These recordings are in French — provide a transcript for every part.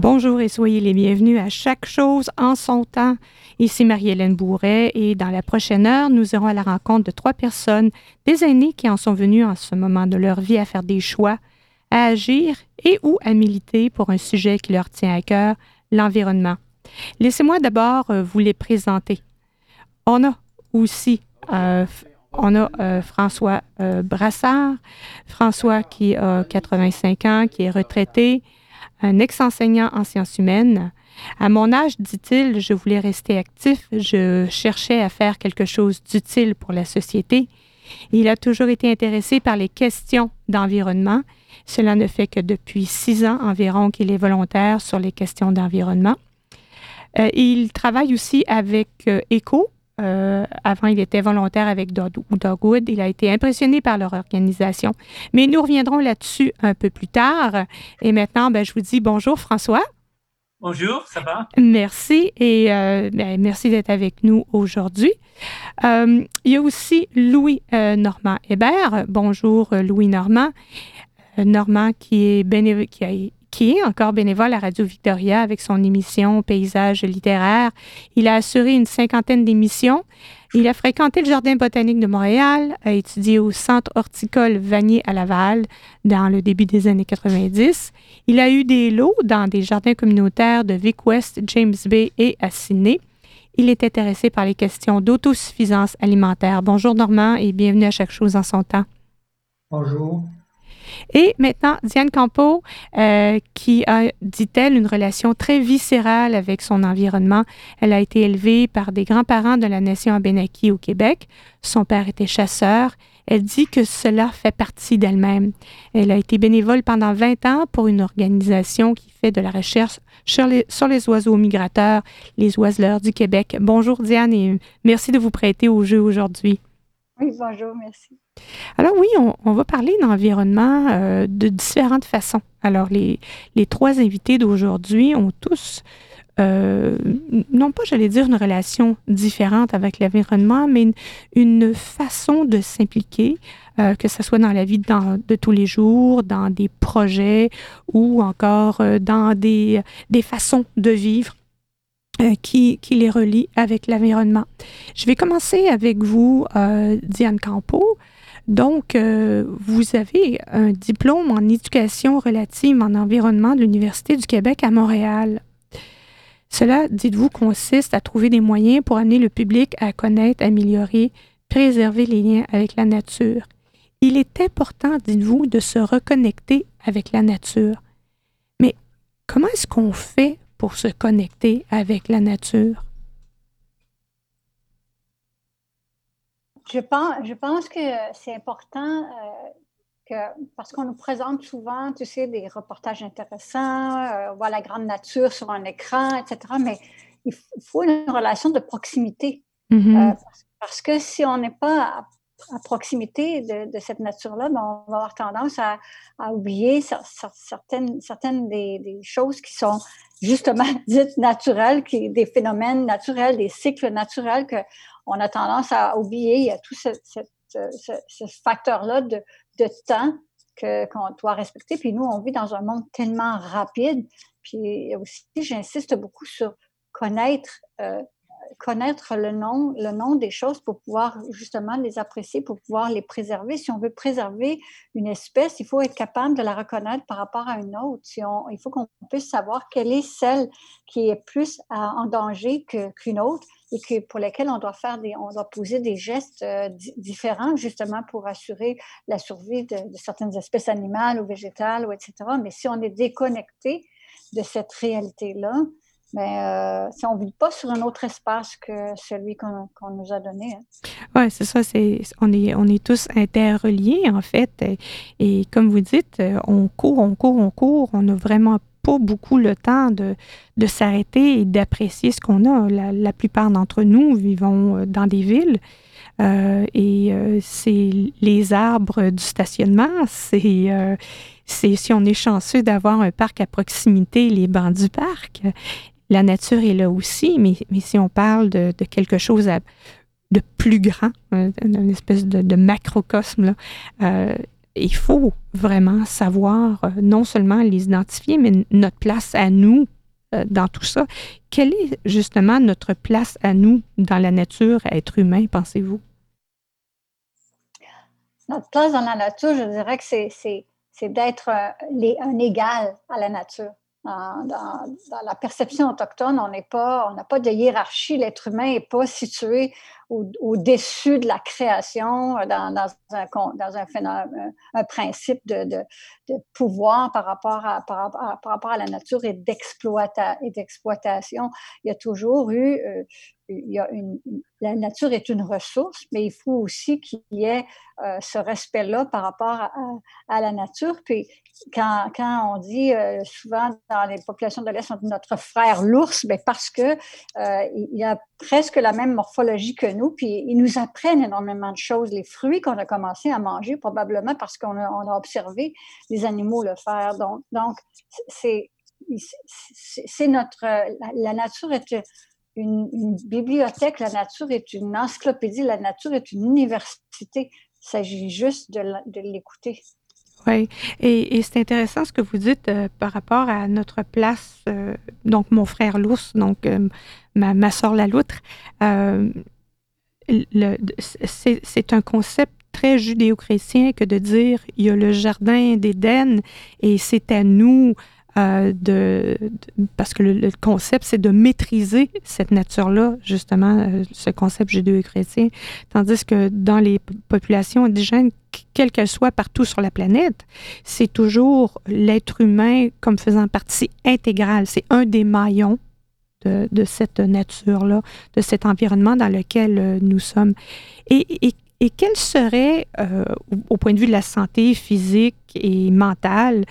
Bonjour et soyez les bienvenus à Chaque chose en son temps. Ici Marie-Hélène Bourret et dans la prochaine heure, nous irons à la rencontre de trois personnes, des aînés qui en sont venus en ce moment de leur vie à faire des choix, à agir et ou à militer pour un sujet qui leur tient à cœur, l'environnement. Laissez-moi d'abord euh, vous les présenter. On a aussi euh, on a euh, François Brassard, François qui a 85 ans, qui est retraité, un ex-enseignant en sciences humaines. À mon âge, dit-il, je voulais rester actif, je cherchais à faire quelque chose d'utile pour la société. Il a toujours été intéressé par les questions d'environnement. Cela ne fait que depuis six ans environ qu'il est volontaire sur les questions d'environnement. Euh, il travaille aussi avec euh. Euh, avant, il était volontaire avec Dogwood. Il a été impressionné par leur organisation. Mais nous reviendrons là-dessus un peu plus tard. Et maintenant, ben, je vous dis bonjour, François. Bonjour, ça va? Merci et ben, merci d'être avec nous aujourd'hui. il y a aussi Louis Normand Hébert. Bonjour, Louis Normand. Normand qui est, qui a qui est encore bénévole à Radio Victoria avec son émission Paysage littéraire. Il a assuré une cinquantaine d'émissions. Il a fréquenté le Jardin botanique de Montréal, a étudié au Centre horticole Vanier à Laval dans le début des années 90. Il a eu des lots dans des jardins communautaires de Vic West, James Bay et à Sydney. Il est intéressé par les questions d'autosuffisance alimentaire. Bonjour Normand et bienvenue à chaque chose en son temps. Bonjour. Et maintenant, Diane Campo, euh, qui a, dit-elle, une relation très viscérale avec son environnement. Elle a été élevée par des grands-parents de la nation Abénaki au Québec. Son père était chasseur. Elle dit que cela fait partie d'elle-même. Elle a été bénévole pendant 20 ans pour une organisation qui fait de la recherche sur les, sur les oiseaux migrateurs, les oiseleurs du Québec. Bonjour Diane et merci de vous prêter au jeu aujourd'hui. Oui, bonjour, merci. Alors oui, on, va parler d'environnement euh, de différentes façons. Alors les, les trois invités d'aujourd'hui ont tous, euh, non pas j'allais dire une relation différente avec l'environnement, mais une, façon de s'impliquer, euh, que ce soit dans la vie de, tous les jours, dans des projets ou encore dans des, des façons de vivre. Qui, qui, les relie avec l'environnement. Je vais commencer avec vous, Diane Campo. Donc, euh, vous avez un diplôme en éducation relative en environnement de l'Université du Québec à Montréal. Cela, dites-vous, consiste à trouver des moyens pour amener le public à connaître, améliorer, préserver les liens avec la nature. Il est important, dites-vous, de se reconnecter avec la nature. Mais comment est-ce qu'on fait pour se connecter avec la nature? Je pense, je pense que c'est important euh, que, parce qu'on nous présente souvent, tu sais, des reportages intéressants, euh, on voit la grande nature sur un écran, etc. Mais il faut une relation de proximité. Mm-hmm. Euh, parce, que si on n'est pas à, proximité de, cette nature-là, ben, on va avoir tendance à, oublier certaines, certaines des, des, choses qui sont justement dites naturelles, qui, des phénomènes naturels, des cycles naturels que on a tendance à oublier. Il y a tout ce, facteur-là de, temps qu'on doit respecter. Puis nous, on vit dans un monde tellement rapide. Puis aussi, j'insiste beaucoup sur connaître euh, connaître le nom, le nom des choses pour pouvoir justement les apprécier, pour pouvoir les préserver. Si on veut préserver une espèce, il faut être capable de la reconnaître par rapport à une autre. Si on, il faut qu'on puisse savoir quelle est celle qui est plus en danger qu'une autre et que pour lesquelles on doit faire des, on doit poser des gestes euh, différents justement pour assurer la survie de, de, certaines espèces animales ou végétales ou etc. Mais si on est déconnecté de cette réalité-là, mais euh, si on ne vit pas sur un autre espace que celui qu'on nous a donné. Hein. Oui, c'est ça. On, est, on est tous interreliés, en fait. Et, comme vous dites, on court, on court, on court. On n'a vraiment pas beaucoup le temps de, de s'arrêter et d'apprécier ce qu'on a. La, la plupart d'entre nous vivons euh, dans des villes. Euh, et c'est les arbres du stationnement, c'est c'est si on est chanceux d'avoir un parc à proximité, les bancs du parc la nature est là aussi, mais, mais si on parle de, quelque chose de plus grand, euh, une espèce de, macrocosme, euh, il faut vraiment savoir euh, non seulement les identifier, mais notre place à nous dans tout ça. Quelle est justement notre place à nous dans la nature, à être humain, pensez-vous? Notre place dans la nature, je dirais que c'est d'être un égal à la nature dans, la perception autochtone, on n'a pas de hiérarchie. L'être humain n'est pas situé au-dessus de la création dans, dans, un, principe de, pouvoir par rapport à, la nature et d'exploitation. Il y a toujours eu euh, la nature est une ressource, mais il faut aussi qu'il y ait euh, ce respect-là par rapport à, à, la nature. Puis quand, on dit euh, souvent dans les populations de l'Est, notre frère l'ours, ben parce que euh, il a presque la même morphologie que nous, puis ils nous apprennent énormément de choses. Les fruits qu'on a commencé à manger, probablement parce qu'on a, on observé les animaux le faire. Donc, c'est c'est notre la nature est une, bibliothèque, la nature est une encyclopédie, la nature est une université. Il s'agit juste de, l'écouter. Oui, et, c'est intéressant ce que vous dites euh, par rapport à notre place, euh, donc mon frère l'ours, donc euh, ma, ma soeur la loutre. c'est un concept très judéo-chrétien que de dire il y a le jardin d'Éden et c'est à nous euh, parce que le, concept, c'est de maîtriser cette nature-là, justement, euh, ce concept judéo-chrétien. Tandis que dans les populations indigènes, quelles qu'elles soient partout sur la planète, c'est toujours l'être humain comme faisant partie intégrale. C'est un des maillons de, cette nature-là, de cet environnement dans lequel euh, nous sommes. Et, et quel serait, au point de vue de la santé physique et mentale,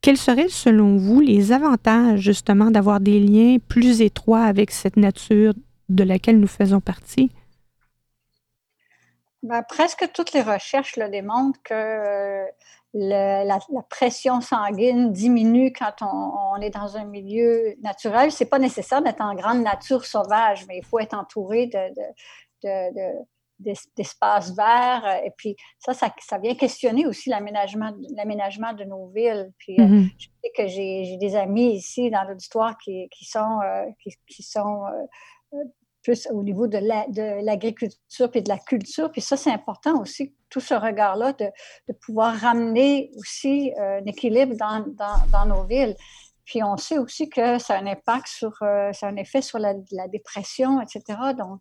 quels seraient, selon vous, les avantages justement d'avoir des liens plus étroits avec cette nature de laquelle nous faisons partie? Ben, presque toutes les recherches le démontrent que euh, la, pression sanguine diminue quand on, est dans un milieu naturel. C'est pas nécessaire d'être en grande nature sauvage, mais il faut être entouré de d'espaces verts. Euh, et puis ça, ça, ça vient questionner aussi l'aménagement, l'aménagement de nos villes. Puis euh, mm-hmm. je sais que j'ai, des amis ici dans l'auditoire qui, qui sont, euh, qui, sont plus au niveau de, la, de l'agriculture et de la culture. Puis ça, c'est important aussi, tout ce regard-là, de, de pouvoir ramener aussi un équilibre dans, dans, dans nos villes. Puis on sait aussi que ça a un impact sur, euh, ça a un effet sur la, dépression, etc. Donc,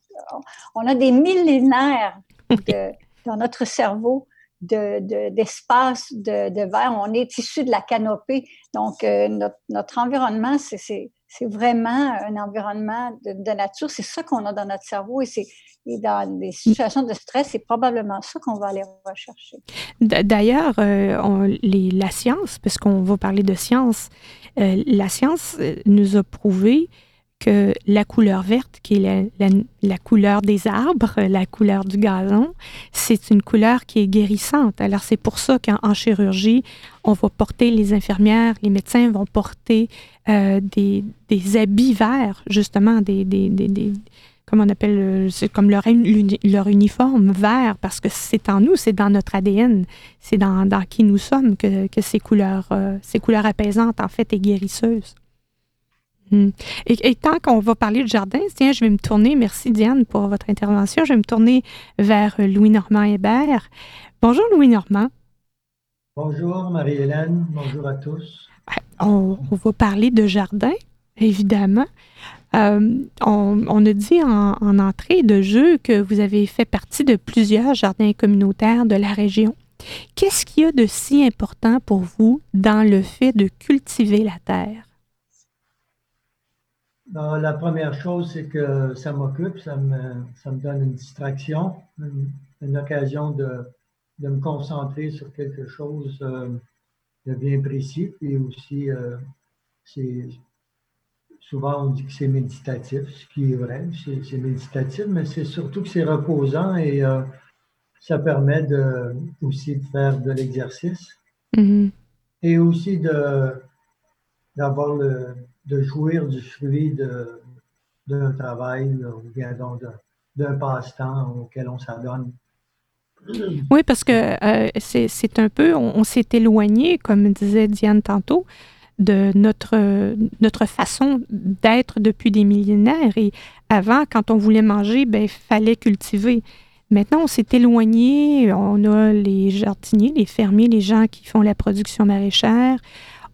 on a des millénaires de, dans notre cerveau d'espace de, de, verre. On est issu de la canopée. Donc, euh, notre, notre, environnement, c'est vraiment un environnement de, nature. C'est ça qu'on a dans notre cerveau et c'est dans des situations de stress, c'est probablement ça qu'on va aller rechercher. D'ailleurs, euh, la science, parce qu'on va parler de science, euh, la science euh, nous a prouvé que la couleur verte, qui est la, couleur des arbres, la couleur du gazon, c'est une couleur qui est guérissante. Alors c'est pour ça qu'en chirurgie, on va porter, les infirmières, les médecins vont porter euh, des, habits verts, justement, des, des, comme on appelle, c'est comme leur, leur, uniforme vert, parce que c'est en nous, c'est dans notre ADN, c'est dans, dans, qui nous sommes que, que ces, couleurs, euh, ces couleurs apaisantes, en fait, et guérisseuses. Hmm. Et, tant qu'on va parler de jardin, tiens, je vais me tourner, merci Diane pour votre intervention, je vais me tourner vers Louis-Normand Hébert. Bonjour Louis-Normand. Bonjour Marie-Hélène, bonjour à tous. On, on, va parler de jardin, évidemment. Euh, on, a dit en, entrée de jeu que vous avez fait partie de plusieurs jardins communautaires de la région. Qu'est-ce qu'il y a de si important pour vous dans le fait de cultiver la terre? La première chose, c'est que ça m'occupe, ça me, donne une distraction, une, occasion de, me concentrer sur quelque chose euh, de bien précis. Et aussi, euh, c'est souvent on dit que c'est méditatif, ce qui est vrai, c'est méditatif, mais c'est surtout que c'est reposant et euh, ça permet de, aussi de faire de l'exercice mm-hmm. et aussi de d'avoir le de jouir du fruit d'un travail ou bien d'un passe-temps auquel on s'adonne Oui, parce que euh, c'est un peu, on, s'est éloigné, comme disait Diane tantôt, de notre, notre façon d'être depuis des millénaires. Et avant, quand on voulait manger, ben, fallait cultiver. Maintenant, on s'est éloigné. On a les jardiniers, les fermiers, les gens qui font la production maraîchère.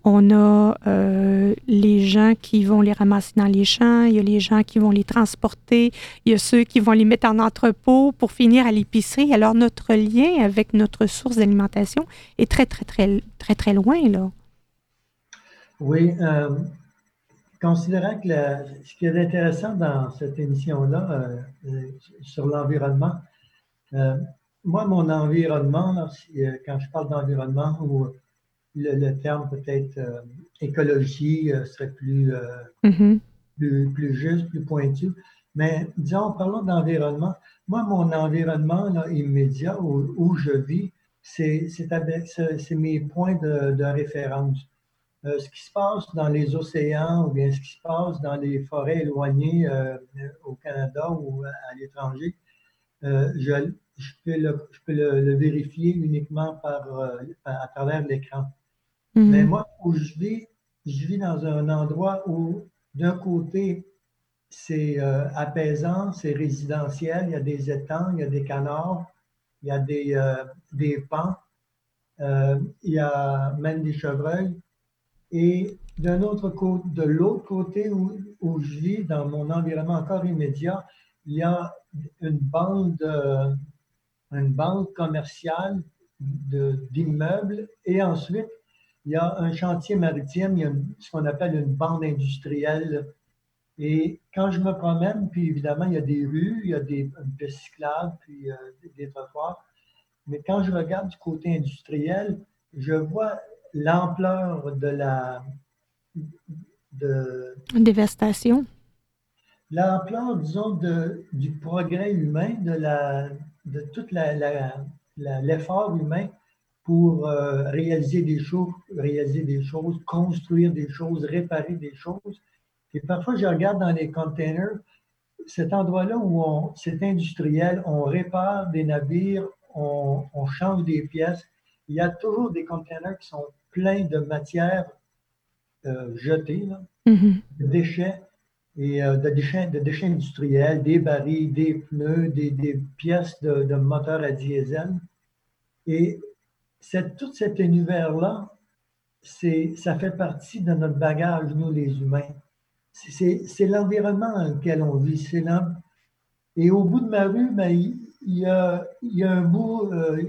On a euh, les gens qui vont les ramasser dans les champs, il y a les gens qui vont les transporter, il y a ceux qui vont les mettre en entrepôt pour finir à l'épicerie. Alors notre lien avec notre source d'alimentation est très, très, très, très, très loin, là. Oui. Euh, considérant que ce qui est intéressant dans cette émission-là euh, sur l'environnement, moi, mon environnement, quand je parle d'environnement, ou le, terme peut-être euh, écologie euh, serait euh, mm-hmm. plus, plus, juste, plus pointu. Mais disons, parlons d'environnement. Moi, mon environnement là, immédiat où, où, je vis, c'est mes points de, de référence. ce qui se passe dans les océans ou bien ce qui se passe dans les forêts éloignées au Canada ou à, l'étranger, je, je, peux, le, je peux le, vérifier uniquement par, à travers l'écran. Mais mhm. moi, où je vis, je vis dans un endroit où, d'un côté, c'est euh, apaisant, c'est résidentiel, il y a des étangs, il y a des canards, il y a des, euh, des pans, euh, il y a même des chevreuils. Et d'un autre côté, de l'autre côté où, où, je vis, dans mon environnement encore immédiat, il y a une bande, une bande commerciale d'immeubles et ensuite il y a un chantier maritime, il y a ce qu'on appelle une bande industrielle. Et quand je me promène, puis évidemment, il y a des rues, il y a des, pistes cyclables, puis euh, des, trottoirs. Mais quand je regarde du côté industriel, je vois l'ampleur de la de, dévastation. L'ampleur, disons, de, du progrès humain, de, la, de tout l'effort humain pour euh, réaliser des choses, réaliser des choses, construire des choses, réparer des choses. Et parfois, je regarde dans les containers, cet endroit-là où c'est industriel, on répare des navires, on, change des pièces. Il y a toujours des containers qui sont pleins de matières euh, jetées, mm-hmm. de déchets et euh, de, déchets, de déchets industriels, des barils, des pneus, des, pièces de, de moteurs à diesel. Et tout cet univers-là, ça fait partie de notre bagage, nous les humains. C'est l'environnement dans lequel on vit. Et au bout de ma rue, ben, il, y a, il, y a, un bout, euh,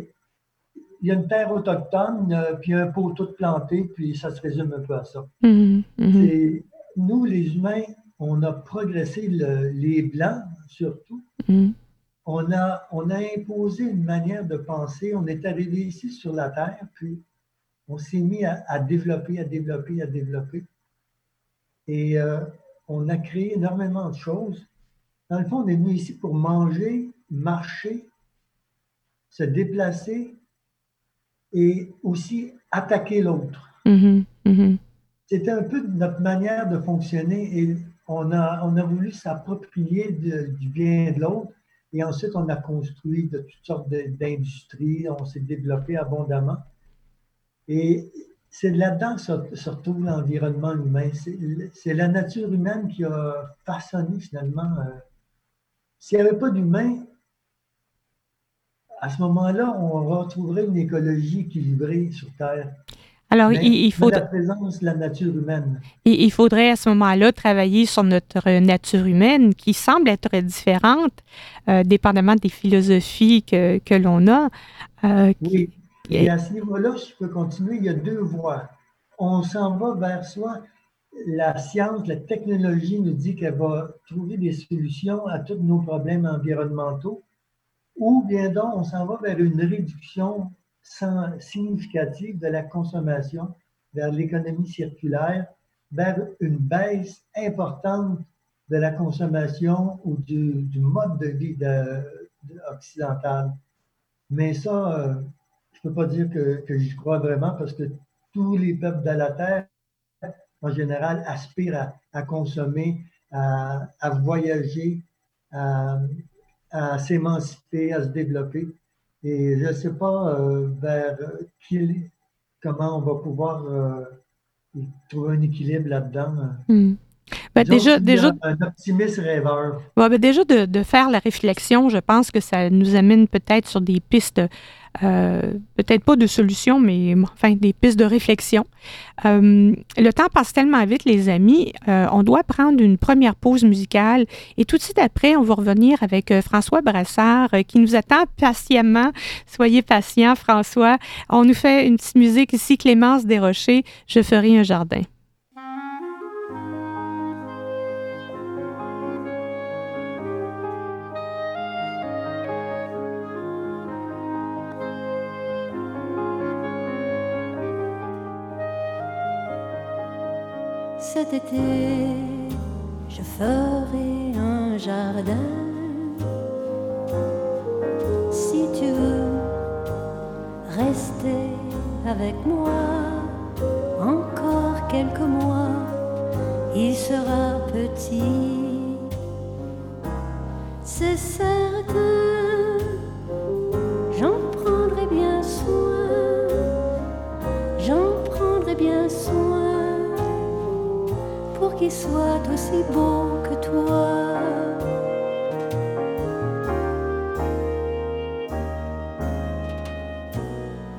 il y a une terre autochtone, euh, puis un pot tout planté, puis ça se résume un peu à ça. Mm-hmm, mm-hmm. Nous, les humains, on a progressé, les Blancs surtout, mm-hmm on a, on a imposé une manière de penser. On est arrivé ici sur la Terre, puis on s'est mis à, développer, à développer, à développer. Et euh, on a créé énormément de choses. Dans le fond, on est venu ici pour manger, marcher, se déplacer et aussi attaquer l'autre. Mm-hmm. Mm-hmm. C'était un peu notre manière de fonctionner et on a, on a voulu s'approprier du bien de l'autre et ensuite, on a construit de toutes sortes d'industries, on s'est développé abondamment. Et c'est là-dedans que se retrouve l'environnement humain. C'est la nature humaine qui a façonné finalement. Euh, s'il n'y avait pas d'humain, à ce moment-là, on retrouverait une écologie équilibrée sur Terre. Alors, il, faut. La présence de la nature humaine. il faudrait à ce moment-là travailler sur notre nature humaine qui semble être différente, euh, dépendamment des philosophies que, que l'on a. Euh, oui. Et à ce niveau-là, si je peux continuer, il y a deux voies. On s'en va vers soi. La science, la technologie nous dit qu'elle va trouver des solutions à tous nos problèmes environnementaux, ou bien donc on s'en va vers une réduction significative de la consommation vers l'économie circulaire, vers une baisse importante de la consommation ou du, mode de vie occidental. Mais ça, euh, je ne peux pas dire que, j'y crois vraiment parce que tous les peuples de la Terre, en général, aspirent à, consommer, à, voyager, à s'émanciper, à se développer. Et je ne sais pas vers qui, comment on va pouvoir trouver un équilibre là-dedans. Hmm. Ben, déjà, déjà, un optimiste rêveur. Ben, déjà de, de, faire la réflexion, je pense que ça nous amène peut-être sur des pistes, euh, peut-être pas de solutions, mais enfin des pistes de réflexion. Euh, le temps passe tellement vite, les amis. Euh, on doit prendre une première pause musicale et tout de suite après, on va revenir avec François Brassard qui nous attend patiemment. Soyez patient, François. On nous fait une petite musique ici, Clémence Desrochers, Je ferai un jardin. Cet été, je ferai un jardin. Si tu veux rester avec moi encore quelques mois, il sera petit. C'est certain, j'en prendrai bien soin. J'en prendrai bien soin qui soit aussi beau que toi.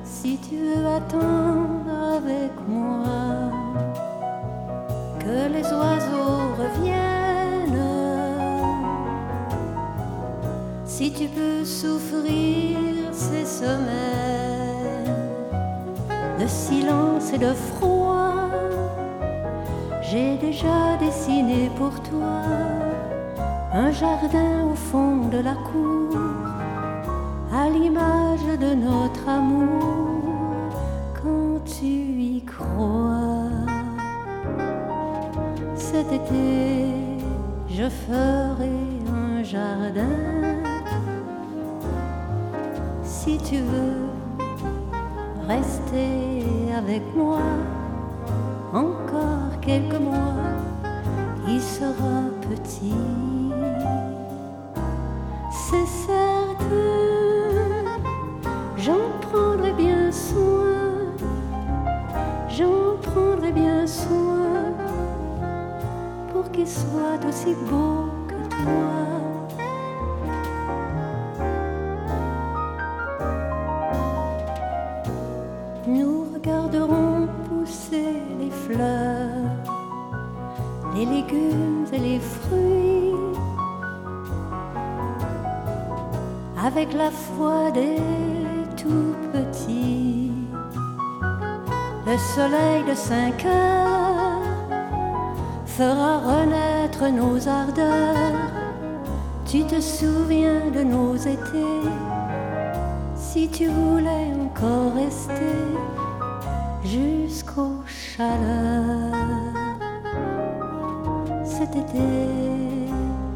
Si tu veux attendre avec moi que les oiseaux reviennent, si tu peux souffrir ces semaines de silence et de froid j'ai déjà dessiné pour toi un jardin au fond de la cour, à l'image de notre amour, quand tu y crois. Cet été, je ferai un jardin. Si tu veux rester avec moi soleil de cinq heures fera renaître nos ardeurs. Tu te souviens de nos étés, si tu voulais encore rester jusqu'aux chaleurs. Cet été,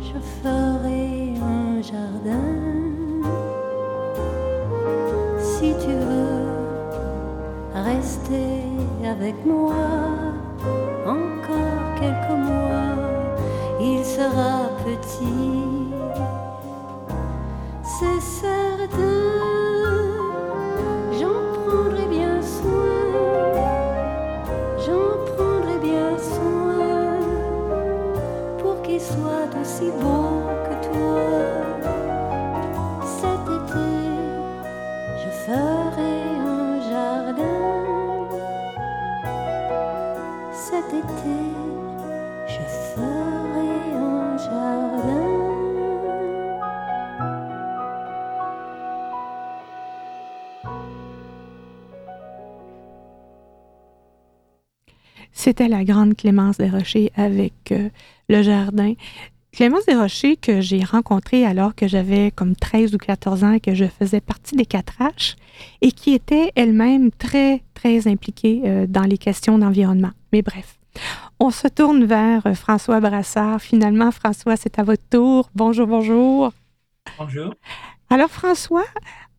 je ferai un jardin. Si tu veux rester avec moi encore quelques mois, il sera petit. C'était la grande Clémence des Rochers avec euh, le jardin. Clémence Desrochers, que j'ai rencontrée alors que j'avais comme 13 ou 14 ans et que je faisais partie des 4H, et qui était elle-même très, très impliquée euh, dans les questions d'environnement. Mais bref, on se tourne vers euh, François Brassard. Finalement, François, c'est à votre tour. Bonjour, bonjour. Bonjour. Alors, François,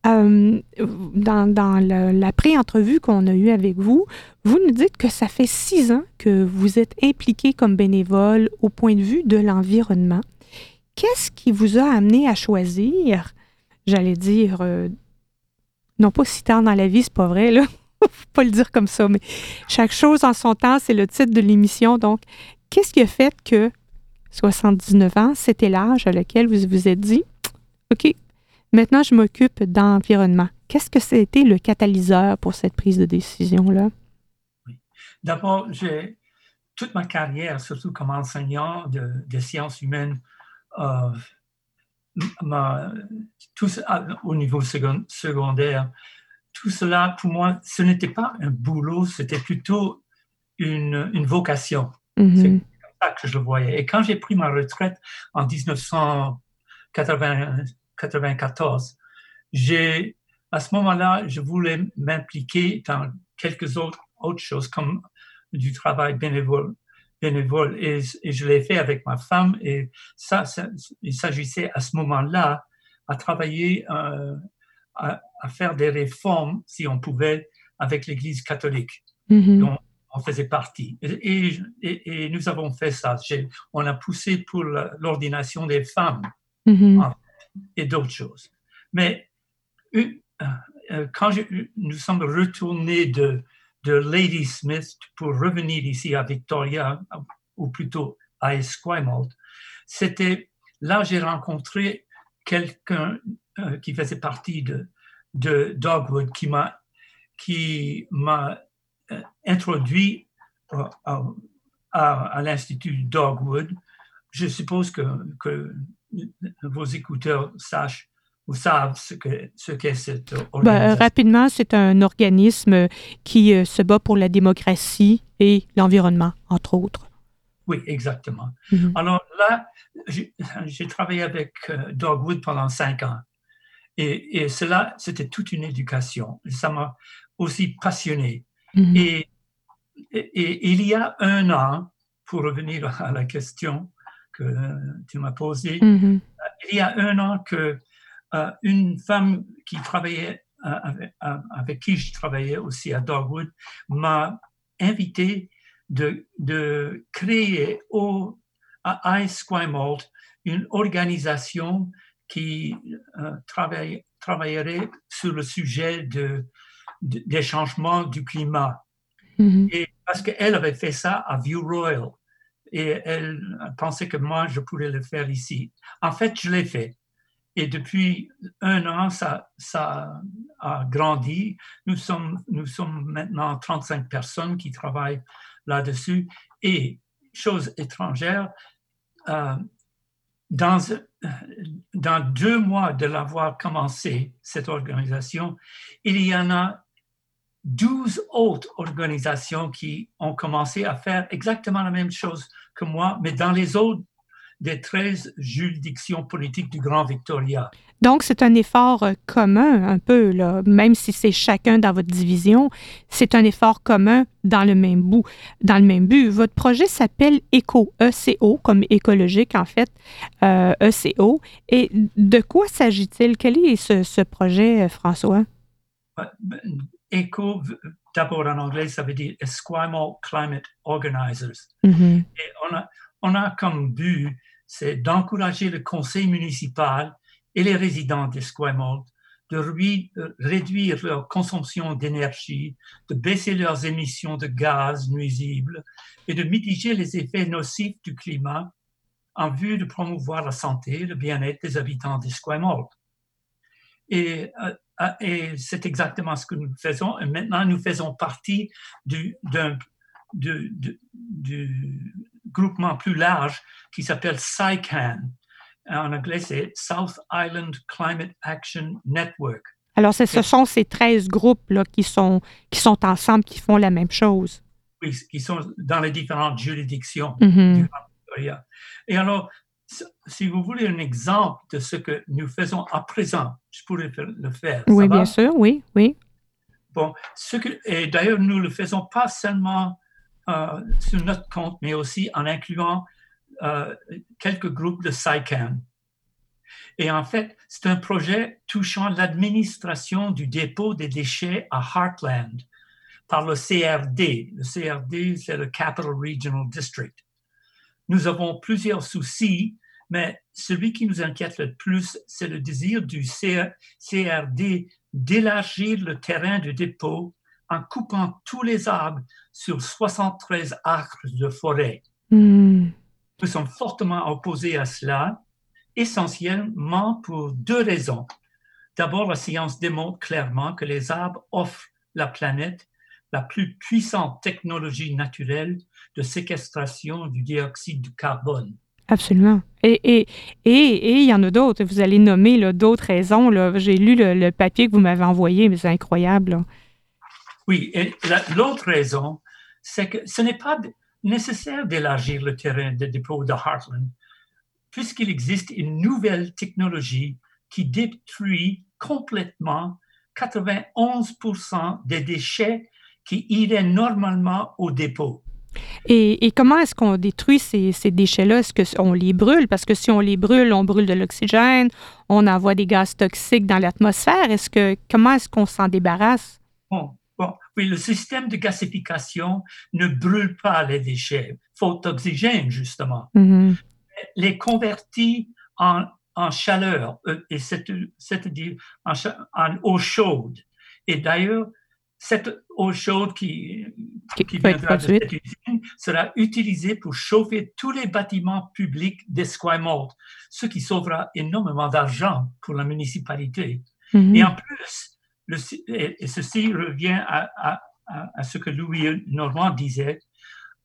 euh, dans, la pré-entrevue qu'on a eue avec vous, vous nous dites que ça fait six ans que vous êtes impliqué comme bénévole au point de vue de l'environnement. Qu'est-ce qui vous a amené à choisir, j'allais dire, euh, Non pas si tard dans la vie, c'est pas vrai, là. Faut pas le dire comme ça, mais chaque chose en son temps, c'est le titre de l'émission. Donc, qu'est-ce qui a fait que 79 ans, c'était l'âge à lequel vous vous êtes dit, OK, maintenant je m'occupe d'environnement. Qu'est-ce que c'était le catalyseur pour cette prise de décision-là? Oui. D'abord, j'ai toute ma carrière, surtout comme enseignant de, de sciences humaines, euh, ma, tout, au niveau secondaire, tout cela, pour moi, ce n'était pas un boulot, c'était plutôt une, une vocation. Mm-hmm. C'est comme ça que je le voyais. Et quand j'ai pris ma retraite en 1994, j'ai, à ce moment-là, je voulais m'impliquer dans quelques autres, autres choses, comme du travail bénévole. bénévole et, et je l'ai fait avec ma femme. Et ça, ça il s'agissait à ce moment-là à travailler euh, à, à, faire des réformes, si on pouvait, avec l'Église catholique, Mhm. dont on faisait partie. Et, et, et- et nous avons fait ça. On a poussé pour l'ordination des femmes Mhm. Ah. Et d'autres choses. Mais euh, euh, quand nous sommes retournés de, de Ladysmith pour revenir ici à Victoria, ou plutôt à Esquimalt, c'était là j'ai rencontré quelqu'un euh, qui faisait partie de, Dogwood qui m'a qui m'a introduit à, l'Institut Dogwood. Je suppose que vos écouteurs sachent ou savent ce que ce qu'est cette Ben, organisation. rapidement, c'est un organisme qui euh, se bat pour la démocratie et l'environnement, entre autres. Oui, exactement. Mhm. Alors là, j'ai travaillé avec euh, Dogwood pendant cinq ans. Et, et cela, c'était toute une éducation. Ça m'a aussi passionné. Mhm. Et, et- et il y a un an, pour revenir à la question que tu m'as posée, Mhm. il y a un an que euh, une femme qui travaillait euh, avec, euh, avec qui je travaillais aussi à Dogwood m'a invité de, de créer au, à Esquimalt une organisation qui euh, travaille- travaillerait sur le sujet de, de- des changements du climat. Mhm. Et parce qu'elle avait fait ça à View Royal et elle pensait que moi, je pourrais le faire ici. En fait, je l'ai fait. Et depuis un an, ça, ça a grandi. Nous sommes, nous sommes maintenant 35 personnes qui travaillent là-dessus. Et, chose étrangère, euh, dans, dans deux mois de l'avoir commencé, cette organisation, il y en a 12 autres organisations qui ont commencé à faire exactement la même chose que moi, mais dans les autres des 13 juridictions politiques du Grand Victoria. Donc, c'est un effort euh, commun, un peu, là, même si c'est chacun dans votre division, c'est un effort commun dans le même bout, dans le même but. Votre projet s'appelle ECO, E-C-O, comme écologique, en fait, euh, E-C-O. Et de quoi s'agit-il? Quel est ce, ce projet, euh, François? ECO, d'abord en anglais, ça veut dire Esquimalt Climate Organizers. Mhm. Et on a, on a comme but, c'est d'encourager le conseil municipal et les résidents d'Esquimalt de euh, réduire leur consommation d'énergie, de baisser leurs émissions de gaz nuisibles et de mitiger les effets nocifs du climat en vue de promouvoir la santé et le bien-être des habitants d'Esquimalt. Et, euh, et c'est exactement ce que nous faisons. Et maintenant, nous faisons partie du, d'un, du, du- du groupement plus large qui s'appelle SICAN. En anglais, c'est South Island Climate Action Network. Alors, ce sont ces 13 groupes là, qui, sont, qui sont ensemble, qui font la même chose. Oui, qui sont dans les différentes juridictions Mhm. Victoria. Et alors, si- vous voulez un exemple de ce que nous faisons à présent, je pourrais le faire. Oui, bien sûr, oui, oui. Bon, ce que, et d'ailleurs, nous ne le faisons pas seulement euh, sur notre compte, mais aussi en incluant euh, quelques groupes de SICAN. Et en fait, c'est un projet touchant l'administration du dépôt des déchets à Heartland par le CRD. Le CRD, c'est le Capital Regional District. Nous avons plusieurs soucis, Mais celui qui nous inquiète le plus, c'est le désir du CRD d'élargir le terrain de dépôt en coupant tous les arbres sur 73 acres de forêt. Hmm. Nous sommes fortement opposés à cela, essentiellement pour deux raisons. D'abord, la science démontre clairement que les arbres offrent la planète la plus puissante technologie naturelle de séquestration du dioxyde de carbone. Absolument. Et il et, et, il y en a d'autres. Vous allez nommer d'autres raisons. J'ai lu le, papier que vous m'avez envoyé, mais c'est incroyable. Oui, et l'autre raison, c'est que ce n'est pas nécessaire d'élargir le terrain de dépôt de Heartland, puisqu'il existe une nouvelle technologie qui détruit complètement 91% des déchets qui iraient normalement au dépôt. Et, comment est-ce qu'on détruit ces, déchets-là? Est-ce qu'on les brûle? Parce que si on les brûle, on brûle de l'oxygène, on envoie des gaz toxiques dans l'atmosphère. Est-ce que comment est-ce qu'on s'en débarrasse? Bon, bon, oui, le système de gasification ne brûle pas les déchets, faute d'oxygène, justement. Mm-hmm. Les convertit en, en chaleur, euh, et c'est-à-dire en, en eau chaude. Et d'ailleurs, cette eau chaude qui, qui, viendra de cette usine sera utilisée pour chauffer tous les bâtiments publics d'Esquimalt, ce qui sauvera énormément d'argent pour la municipalité. Mm-hmm. Et en plus, le, et ceci revient à, à, à, ce que Louis Normand disait,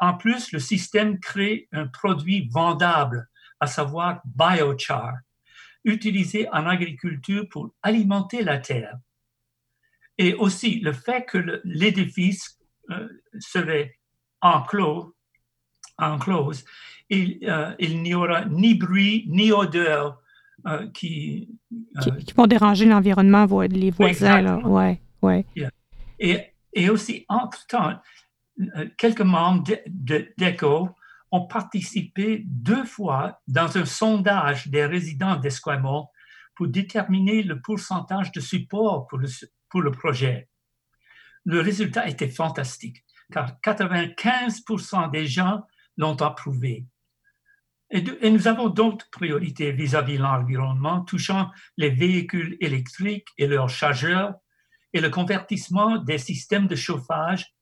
en plus, le système crée un produit vendable, à savoir biochar, utilisé en agriculture pour alimenter la terre. Et aussi le fait que l'édifice euh, serait enclos, enclose, il, euh, il n'y aura ni bruit ni odeur euh, qui, qui, vont déranger l'environnement, les voisins. Là. Ouais, ouais. Et, et aussi, entre-temps, quelques membres d'ECHO ont participé deux fois dans un sondage des résidents d'Esquimalt pour déterminer le pourcentage de support pour le, pour le projet. Le résultat était fantastique, car 95% des gens l'ont approuvé. Et, nous avons d'autres priorités vis-à-vis de l'environnement touchant les véhicules électriques et leurs chargeurs et le convertissement des systèmes de chauffage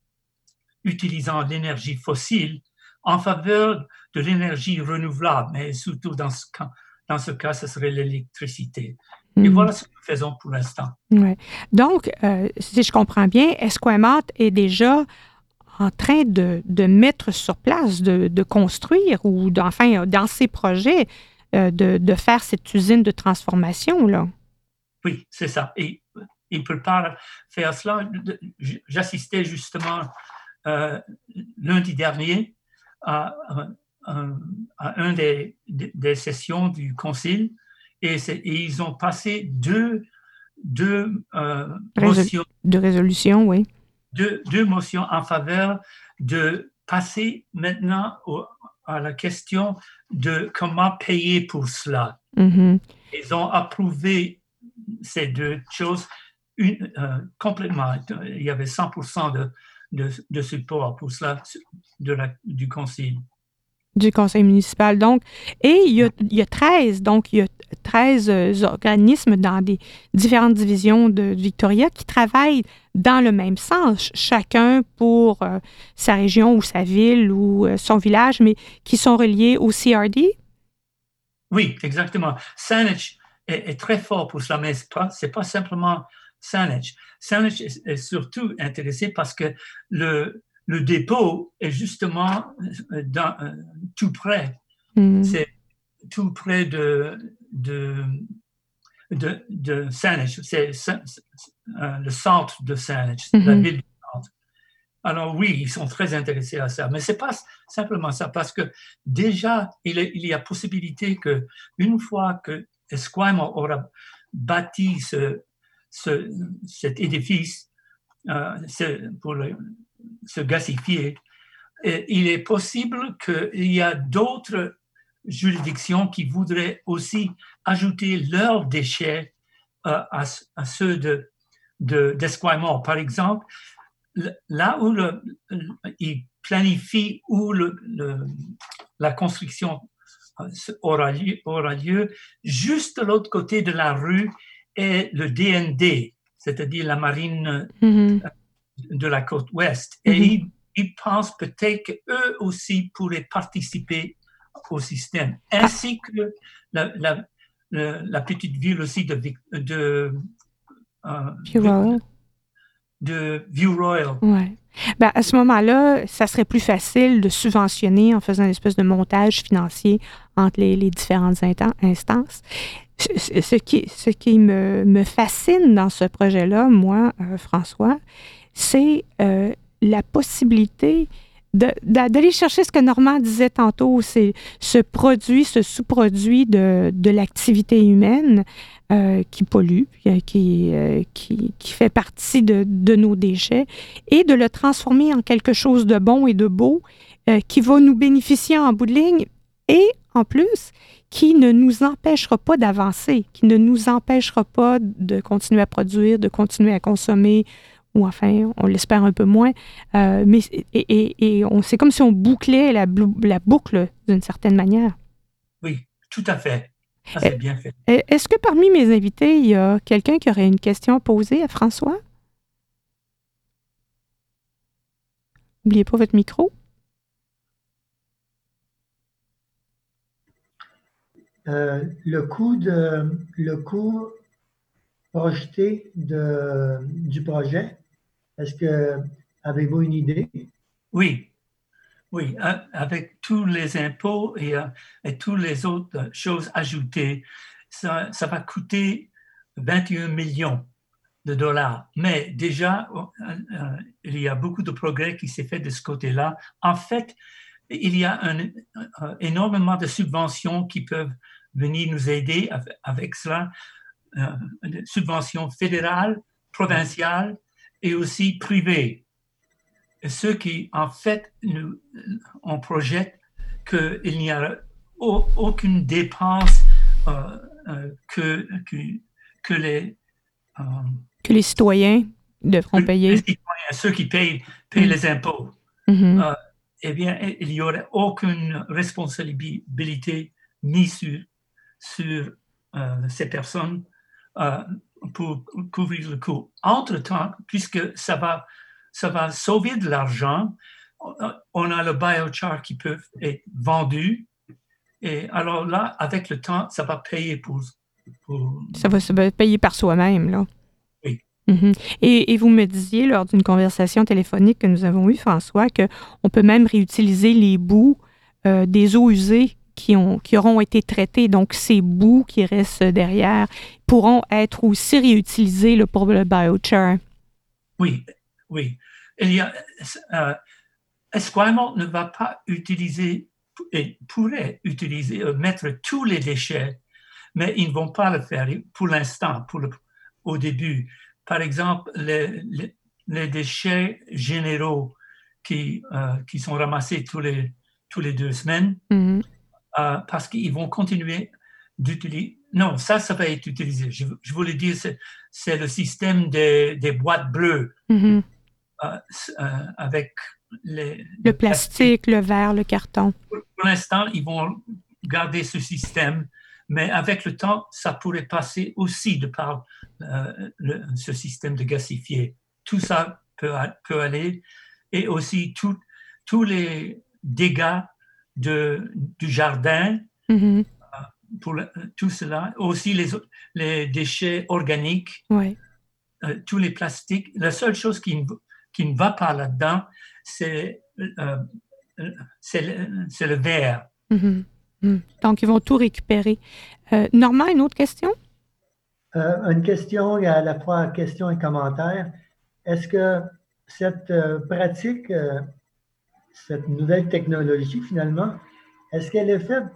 utilisant l'énergie fossile en faveur de l'énergie renouvelable, mais surtout dans ce cas, ce serait l'électricité. Et hmm. voilà ce que nous faisons pour l'instant. Ouais. Donc, euh, si je comprends bien, Esquimalt est déjà en train de, de mettre sur place, de, de construire ou enfin dans ses projets euh, de, de, faire cette usine de transformation. Là. Oui, c'est ça. Et il ne peut pas faire cela. J'assistais justement euh, lundi dernier à, à, à une des, des, sessions du Conseil et, ils ont passé deux, deux euh, motions. De résolution, oui. Deux, deux, motions en faveur de passer maintenant à la question de comment payer pour cela. Mm-hmm. Ils ont approuvé ces deux choses une, euh, complètement. Il y avait 100% de, de, de, support pour cela de la, du Conseil du conseil municipal. Donc, et il y a, il y a 13, donc il y a 13 euh, organismes dans des différentes divisions de, Victoria qui travaillent dans le même sens, chacun pour euh, sa région ou sa ville ou euh, son village, mais qui sont reliés au CRD? Oui, exactement. Saanich est, très fort pour cela, mais ce n'est pas, simplement Saanich. Saanich est surtout intéressé parce que le, le dépôt est justement euh, dans, euh, tout près. Mm. C'est tout près de, de, de, de. C'est euh, le centre de Saanich, la mm-hmm. ville du centre. Alors oui, ils sont très intéressés à ça, mais c'est pas simplement ça, parce que déjà, il, y a possibilité que une fois que Esquimalt aura bâti ce, ce, cet édifice, euh, pour le, se gasifier, il est possible qu'il y a d'autres juridictions qui voudraient aussi ajouter leurs déchets euh, à, ceux de, de, Par exemple, là où ils planifient où le, la construction aura lieu, aura lieu juste de l'autre côté de la rue est le DND, c'est-à-dire la marine Mhm. De la côte ouest. Et Mhm. ils, ils pensent peut-être qu'eux aussi pourraient participer au système, ainsi que la, la, la- la petite ville aussi de, de, euh, de View Royal. Ouais. Ben, à ce moment-là, ça serait plus facile de subventionner en faisant une espèce de montage financier entre les, les différentes instances. Ce, ce- ce qui, ce qui me, me fascine dans ce projet-là, moi, euh, François, c'est euh, la possibilité d'aller chercher ce que Normand disait tantôt, c'est ce produit, ce sous-produit de, de l'activité humaine euh, qui pollue, euh, qui, qui, fait partie de, de nos déchets, et de le transformer en quelque chose de bon et de beau qui va nous bénéficier en bout de ligne et en plus qui ne nous empêchera pas d'avancer, qui ne nous empêchera pas de continuer à produire, de continuer à consommer, ou enfin, on l'espère un peu moins. Euh, mais et, et, et on, c'est comme si on bouclait la, la boucle d'une certaine manière. Oui, tout à fait. Ça, c'est bien fait. Euh, Est-ce que parmi mes invités, il y a quelqu'un qui aurait une question à poser à François? N'oubliez pas votre micro. Euh, le coût de le coût projeté de, du projet, est-ce que avez-vous une idée? Oui, oui, a- avec tous les impôts et, euh, et toutes les autres choses ajoutées, ça, va coûter 21 millions de dollars. Mais déjà, euh, euh, il y a beaucoup de progrès qui s'est fait de ce côté-là. En fait, il y a euh, énormément de subventions qui peuvent venir nous aider avec, cela, euh, subventions fédérales, provinciales et aussi privées. Ceux qui, en fait, nous, on projette qu'il n'y a au- aucune dépense euh, euh, que, que, que les, euh, que les citoyens devront les payer. citoyens, ceux qui payent, payent les impôts, euh, eh bien, il n'y aurait aucune responsabilité mise sur, sur ces personnes pour couvrir le coût. Entre-temps, puisque ça va, ça va sauver de l'argent, on a le biochar qui peut être vendu. Et alors là, avec le temps, ça va payer pour... pour Ça va se payer par soi-même, là. Oui. Mhm. Et, et vous me disiez lors d'une conversation téléphonique que nous avons eue, François, qu'on peut même réutiliser les bouts euh, des eaux usées qui, ont, qui auront été traités. Donc, ces bouts qui restent derrière pourront être aussi réutilisés là, pour le biochar. Oui, oui. Il y a, euh, Esquimalt ne va pas utiliser, et pourrait utiliser, euh, mettre tous les déchets, mais ils ne vont pas le faire pour l'instant, pour le, au début. Par exemple, les, les, les déchets généraux qui, euh, qui sont ramassés tous les, tous les deux semaines, Mhm. Euh, parce qu'ils vont continuer d'utiliser. Non, ça, ça va être utilisé. Je, je voulais dire, c'est, le système des, des boîtes bleues Mhm. euh, euh, avec les, Le plastique, le verre, le carton. Pour, l'instant, ils vont garder ce système, mais avec le temps, ça pourrait passer aussi de par euh, le, ce système de gasifié. Tout ça peut, peut aller et aussi tous les dégâts de, du jardin Mhm. pour le- tout cela, aussi les, les déchets organiques, Ouais. euh, tous les plastiques. La seule chose qui, ne- qui ne va pas là-dedans, c'est euh, euh, c'est le, c'est le verre. Mhm. Mhm. Donc, ils vont tout récupérer. Euh, Normand, une autre question? Euh, une question, et à la fois question et commentaire. Est-ce que cette euh, pratique, euh, cette nouvelle technologie finalement, est-ce qu'elle est faite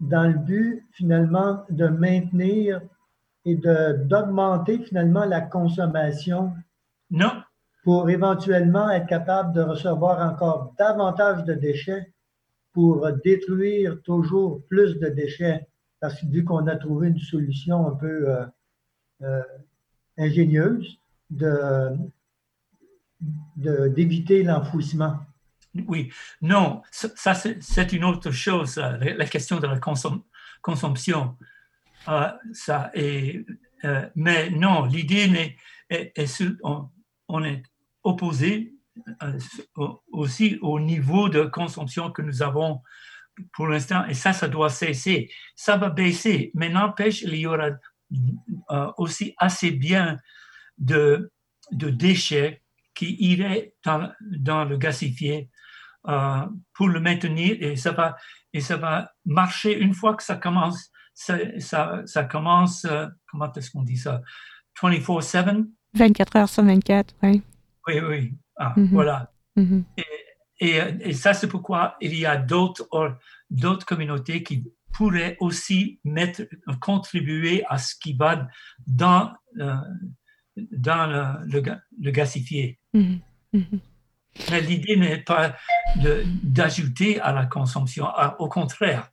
dans le but finalement de maintenir et d'augmenter finalement la consommation? Non, pour éventuellement être capable de recevoir encore davantage de déchets pour détruire toujours plus de déchets? Parce que vu qu'on a trouvé une solution un peu euh, euh, ingénieuse de, de- d'éviter l'enfouissement. Oui, non, ça c'est une autre chose, la question de la consommation. Euh, ça est, euh, mais non, l'idée est, est, on, est opposé euh, aussi au niveau de consommation que nous avons pour l'instant, et ça, ça doit cesser. Ça va baisser, mais n'empêche, il y aura aussi assez bien de, de déchets qui iraient dans, dans le gasifié euh, pour le maintenir et ça va et ça va marcher une fois que ça commence ça, ça, ça commence euh, comment est-ce qu'on dit ça? 24/7 24 heures sur 24 oui. Oui oui. Ah, mm-hmm. voilà. Mm-hmm. et, et, ça c'est pourquoi il y a d'autres d'autres communautés qui pourraient aussi mettre contribuer à ce qui va dans euh, dans le, le, gasifié mm-hmm. L'idée n'est pas d'ajouter à la consommation, au contraire.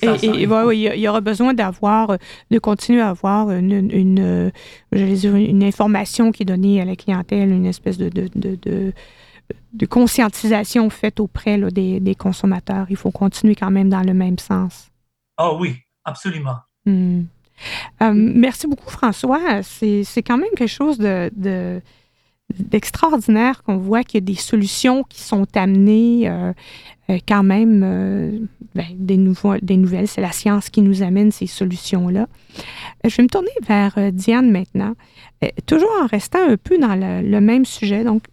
et, il y aura besoin d'avoir, de continuer à avoir une, une, une, information qui est donnée à la clientèle, une espèce de, de, de, de conscientisation faite auprès des, des, consommateurs. Il faut continuer quand même dans le même sens. Oh oui, absolument. Hmm. Euh, merci beaucoup, François. C'est quand même quelque chose de, d'extraordinaire qu'on voit qu'il y a des solutions qui sont amenées euh, euh, quand même euh, ben, des, des nouvelles. C'est la science qui nous amène ces solutions-là. Je vais me tourner vers Diane maintenant, toujours en restant un peu dans le, même sujet. Donc,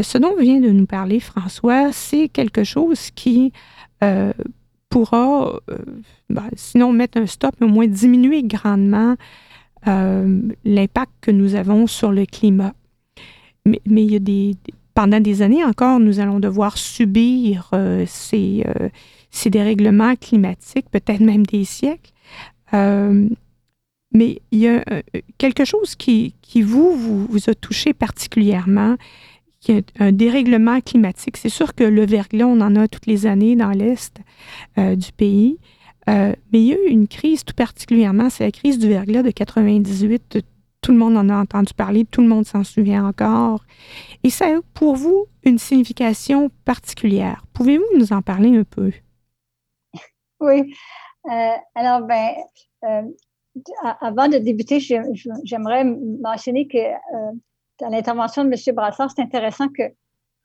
ce dont vient de nous parler François, c'est quelque chose qui pourra, ben, sinon mettre un stop, mais au moins diminuer grandement l'impact que nous avons sur le climat mais, il y a des, pendant des années encore, nous allons devoir subir euh, ces, euh, ces, dérèglements climatiques, peut-être même des siècles. Euh, mais il y a quelque chose qui, qui vous, vous, a touché particulièrement, qui est un dérèglement climatique. C'est sûr que le verglas, on en a toutes les années dans l'Est du pays. mais il y a eu une crise tout particulièrement, c'est la crise du verglas de 98 tout le monde en a entendu parler, tout le monde s'en souvient encore. Et ça a pour vous une signification particulière. Pouvez-vous nous en parler un peu? Oui. Euh, alors, ben, euh, avant de débuter, j'aimerais mentionner que euh, dans l'intervention de M. Brassard, c'est intéressant que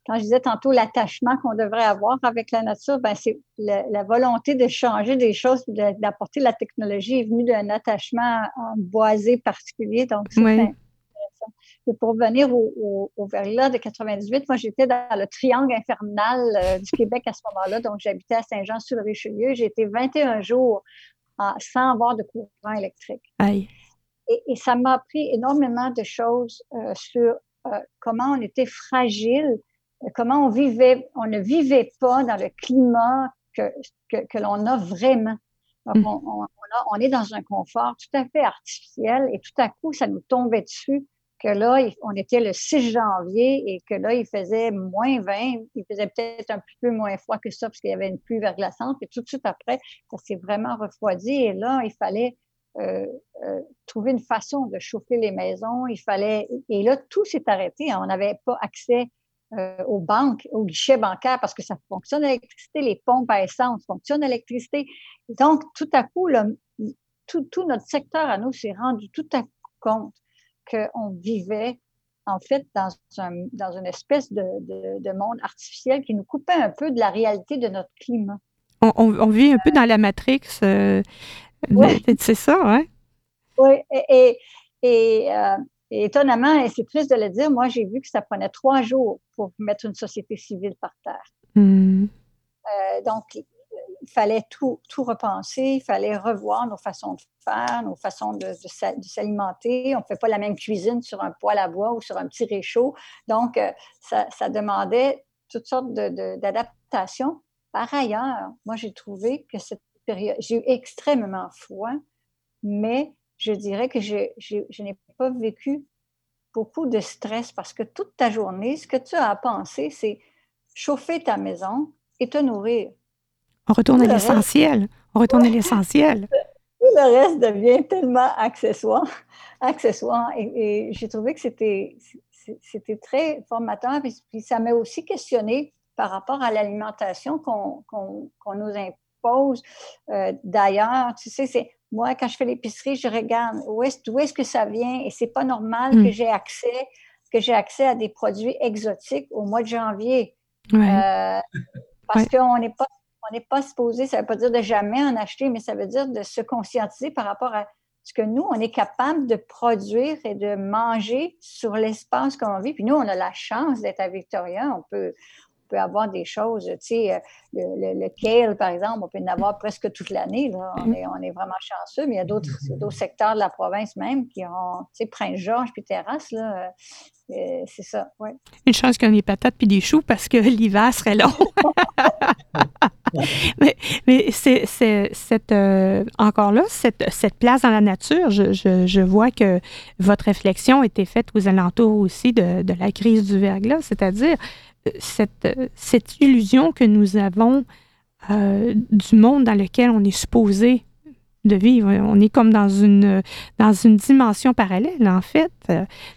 quand je disais tantôt l'attachement qu'on devrait avoir avec la nature, ben c'est la, volonté de changer des choses, d'apporter la technologie est venue d'un attachement boisé particulier. Donc, c'est intéressant. Et pour revenir au, au, verglas de 98, moi, j'étais dans le triangle infernal euh, du Québec à ce moment-là. Donc, j'habitais à Saint-Jean-sur-Richelieu. J'ai été 21 jours sans avoir de courant électrique. Aïe. Et, ça m'a appris énormément de choses euh, sur euh, comment on était fragile comment on vivait, on ne vivait pas dans le climat que, que, l'on a vraiment. Mm. on, on, est dans un confort tout à fait artificiel et tout à coup, ça nous tombait dessus que là, on était le 6 janvier et que là, il faisait moins 20, il faisait peut-être un petit peu moins froid que ça parce qu'il y avait une pluie verglaçante. Et tout de suite après, ça s'est vraiment refroidi et là, il fallait euh, euh, trouver une façon de chauffer les maisons. Il fallait, et là, tout s'est arrêté. On n'avait pas accès euh, aux banques, aux guichets bancaires, parce que ça fonctionne à l'électricité, les pompes à essence fonctionnent à l'électricité. Donc, tout à coup, tout, notre secteur à nous s'est rendu tout à coup compte qu'on vivait en fait dans, un, dans une espèce de, de, monde artificiel qui nous coupait un peu de la réalité de notre climat. On, vit un peu dans la matrix. Euh, c'est ça, hein? Oui, et, et, euh, et étonnamment, et c'est triste de le dire, moi, j'ai vu que ça prenait trois jours pour mettre une société civile par terre. Hmm. Euh, donc, il fallait tout, tout repenser, il fallait revoir nos façons de faire, nos façons de, de, s'alimenter. On ne fait pas la même cuisine sur un poêle à bois ou sur un petit réchaud. Donc, euh, ça, ça, demandait toutes sortes d'adaptations. Par ailleurs, moi, j'ai trouvé que cette période, j'ai eu extrêmement froid, mais je dirais que je, je, n'ai pas vécu beaucoup de stress parce que toute ta journée, ce que tu as à penser, c'est chauffer ta maison et te nourrir. On retourne à l'essentiel. On retourne à l'essentiel. Le reste devient tellement accessoire. accessoire. Et, j'ai trouvé que c'était, très formateur. Puis, ça m'a aussi questionné par rapport à l'alimentation qu'on nous impose. Euh, d'ailleurs, tu sais, c'est moi, quand je fais l'épicerie, je regarde où est-ce est que ça vient et c'est pas normal que mm. j'ai accès que j'ai accès à des produits exotiques au mois de janvier. Euh, parce qu'on n'est pas on n'est pas supposé, ça ne veut pas dire de jamais en acheter, mais ça veut dire de se conscientiser par rapport à ce que nous, on est capable de produire et de manger sur l'espace qu'on vit. Puis nous, on a la chance d'être à Victoria. On peut, peut avoir des choses, tu sais, euh, le, kale, par exemple, on peut en avoir presque toute l'année. On est, on est vraiment chanceux, mais il y a d'autres secteurs de la province même qui ont, tu sais, Prince-Georges puis Terrasse, là, euh, euh, c'est ça, ouais. Une chance qu'il y ait des patates puis des choux parce que l'hiver serait long. mais, mais c'est, cette, encore là, cette, cette, place dans la nature, je, je, je, vois que votre réflexion a été faite aux alentours aussi de, de la crise du verglas, c'est-à-dire cette, cette illusion que nous avons euh, du monde dans lequel on est supposé de vivre. On est comme dans une, dans une dimension parallèle, en fait,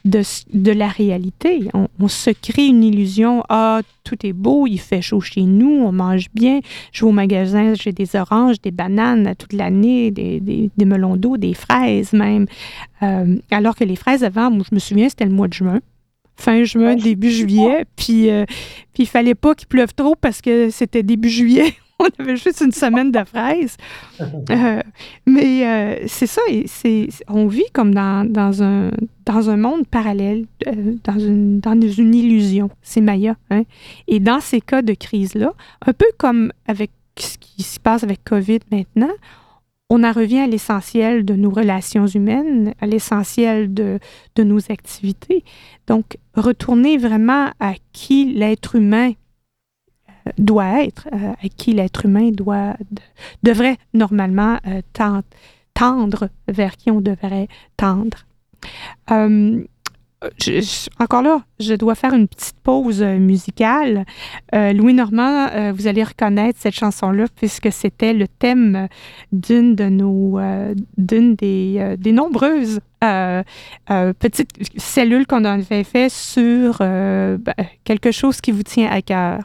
de, de la réalité. On, se crée une illusion, ah, tout est beau, il fait chaud chez nous, on mange bien, je vais au magasin, j'ai des oranges, des bananes toute l'année, des, des, des, melons d'eau, des fraises même. Euh, alors que les fraises, avant, je me souviens, c'était le mois de juin fin juin, début juillet. Puis, euh, puis il fallait pas qu'il pleuve trop parce que c'était début juillet. On avait juste une semaine de fraises. Euh, mais euh, c'est ça, c'est, on vit comme dans, dans, un, dans un monde parallèle, dans, une, dans une illusion. C'est Maya. Hein? Et dans ces cas de crise-là, un peu comme avec ce qui se passe avec COVID maintenant, on en revient à l'essentiel de nos relations humaines, à l'essentiel de, de, nos activités. Donc, retourner vraiment à qui l'être humain euh, doit être, euh, à qui l'être humain doit, devrait normalement euh, tendre, vers qui on devrait tendre encore là, je dois faire une petite pause euh, musicale. Euh, Louis Normand, euh, vous allez reconnaître cette chanson-là puisque c'était le thème d'une de nos, d'une des, des, nombreuses petites cellules qu'on avait fait sur ben, quelque chose qui vous tient à cœur.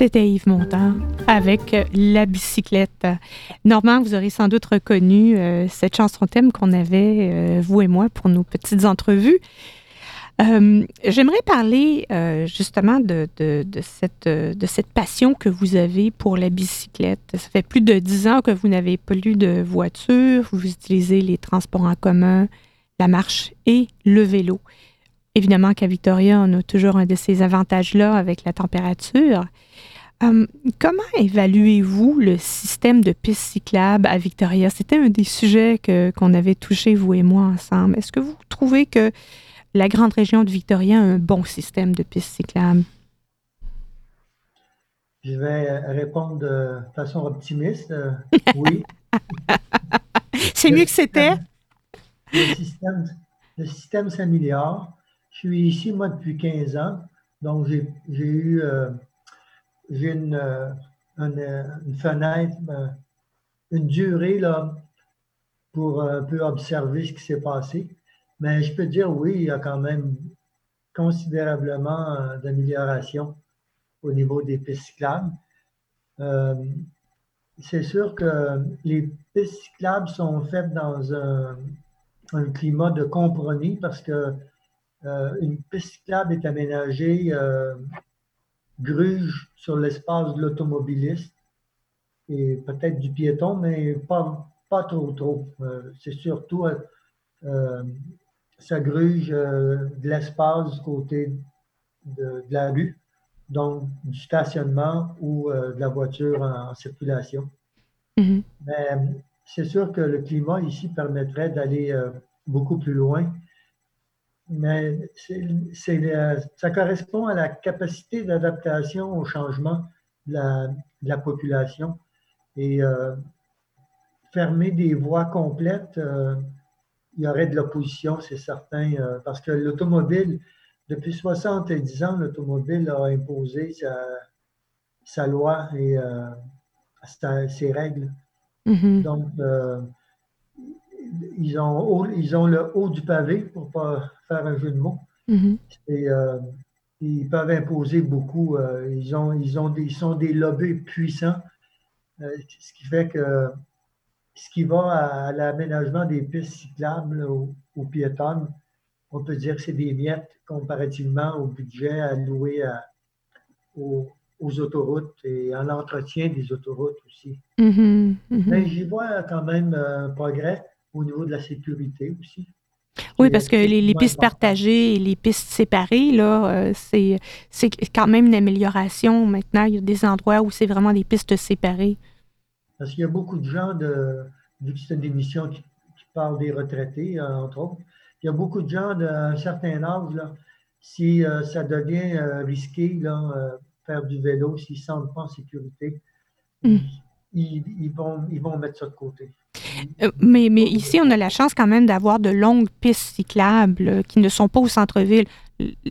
C'était Yves Montand avec La bicyclette. Normand, vous aurez sans doute reconnu euh, cette chanson thème qu'on avait, euh, vous et moi, pour nos petites entrevues. Euh, j'aimerais parler justement de, cette, de cette passion que vous avez pour la bicyclette. Ça fait plus de dix ans que vous n'avez plus de voiture, vous utilisez les transports en commun, la marche et le vélo. Évidemment qu'à Victoria, on a toujours un de ces avantages-là avec la température. Hum, comment évaluez-vous le système de pistes cyclables à Victoria? C'était un des sujets que, qu'on avait touché, vous et moi, ensemble. Est-ce que vous trouvez que la grande région de Victoria a un bon système de pistes cyclables? Je vais répondre de façon optimiste. Euh, oui. C'est mieux que c'était? Le système, le système s'améliore. Je suis ici, moi, depuis 15 ans. Donc, j'ai, eu... Euh, j'ai une, euh, euh, une, fenêtre, ben, une durée là, pour un peu observer ce qui s'est passé. Mais je peux dire oui, il y a quand même considérablement euh, d'amélioration au niveau des pistes cyclables. c'est sûr que les pistes cyclables sont faites dans un, climat de compromis parce que une piste cyclable est aménagée gruge sur l'espace de l'automobiliste et peut-être du piéton, mais pas, pas trop trop. Euh, c'est surtout euh, euh, ça gruge de l'espace du côté de, la rue, donc du stationnement ou de la voiture en, circulation. Mm-hmm. Mais c'est sûr que le climat ici permettrait d'aller beaucoup plus loin mais ça correspond à la capacité d'adaptation au changement de la, population. Et euh, fermer des voies complètes, euh, il y aurait de l'opposition, c'est certain, euh, parce que l'automobile, depuis 70 ans, l'automobile a imposé sa, loi et ses règles. Mm-hmm. Donc, ils ont, ils ont le haut du pavé, pour ne pas faire un jeu de mots. Mm-hmm. Et, euh, ils peuvent imposer beaucoup. Euh, ils, ont, ils, ont des, sont des lobbies puissants, euh, ce qui fait que ce qui va à, l'aménagement des pistes cyclables aux, piétonnes, on peut dire que c'est des miettes comparativement au budget alloué à, aux, autoroutes et à l'entretien des autoroutes aussi. Mm-hmm. Mm-hmm. Mais j'y vois quand même un progrès au niveau de la sécurité aussi. Oui, parce que les, pistes partagées et les pistes séparées, là, euh, c'est, quand même une amélioration. Maintenant, il y a des endroits où c'est vraiment des pistes séparées. Parce qu'il y a beaucoup de gens, de, vu que c'est une émission qui, parle des retraités, euh, entre autres, il y a beaucoup de gens d'un certain âge, là, si euh, ça devient risqué, là, faire du vélo, s'ils ne se sentent pas en sécurité, mm. ils, vont, ils vont mettre ça de côté. Euh, mais, mais ici, on a la chance quand même d'avoir de longues pistes cyclables euh, qui ne sont pas au centre-ville.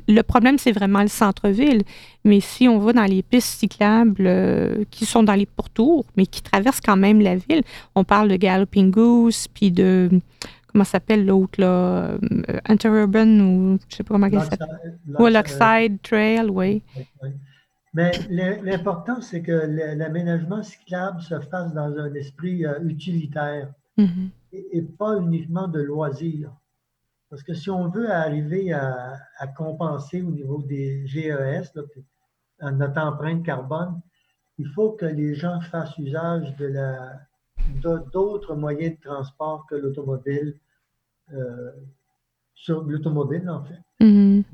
Le problème, c'est vraiment le centre-ville. Mais si on va dans les pistes cyclables euh, qui sont dans les pourtours, mais qui traversent quand même la ville, on parle de Galloping Goose, puis de, comment s'appelle l'autre, là, Interurban, ou je ne sais pas comment il s'appelle. Ou Trail, oui. Mais l'important, c'est que l'aménagement cyclable se fasse dans un esprit euh, utilitaire mm-hmm. et, pas uniquement de loisir. Parce que si on veut arriver à, compenser au niveau des GES, notre empreinte carbone, il faut que les gens fassent usage de d'autres moyens de transport que l'automobile, euh, sur l'automobile en fait.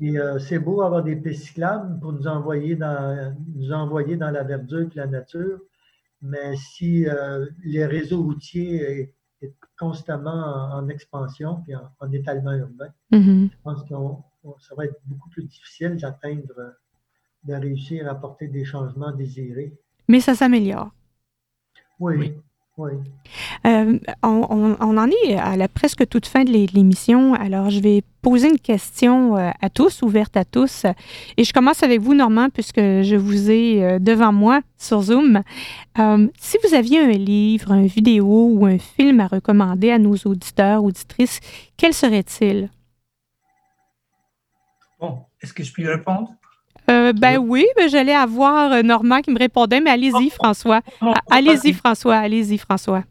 Et euh, c'est beau avoir des pistes cyclables pour nous envoyer dans, nous envoyer dans la verdure et la nature, mais si euh, les réseaux routiers est, constamment en, expansion et en, étalement urbain, mm-hmm. je pense que ça va être beaucoup plus difficile d'atteindre, de réussir à apporter des changements désirés. Mais ça s'améliore. Oui. Oui. Euh, on, on- on en est à la presque toute fin de l'é- l'émission. Alors, je vais poser une question euh, à tous, ouverte à tous. Et je commence avec vous, Normand, puisque je vous ai euh, devant moi sur Zoom. Euh, si vous aviez un livre, une vidéo ou un film à recommander à nos auditeurs, auditrices, quel serait-il? Bon, est-ce que je puis répondre? Euh, ben oui, ben, j'allais avoir euh, Normand qui me répondait, mais allez-y, François. Bon, Ah, Allez-y, François. Allez-y, François.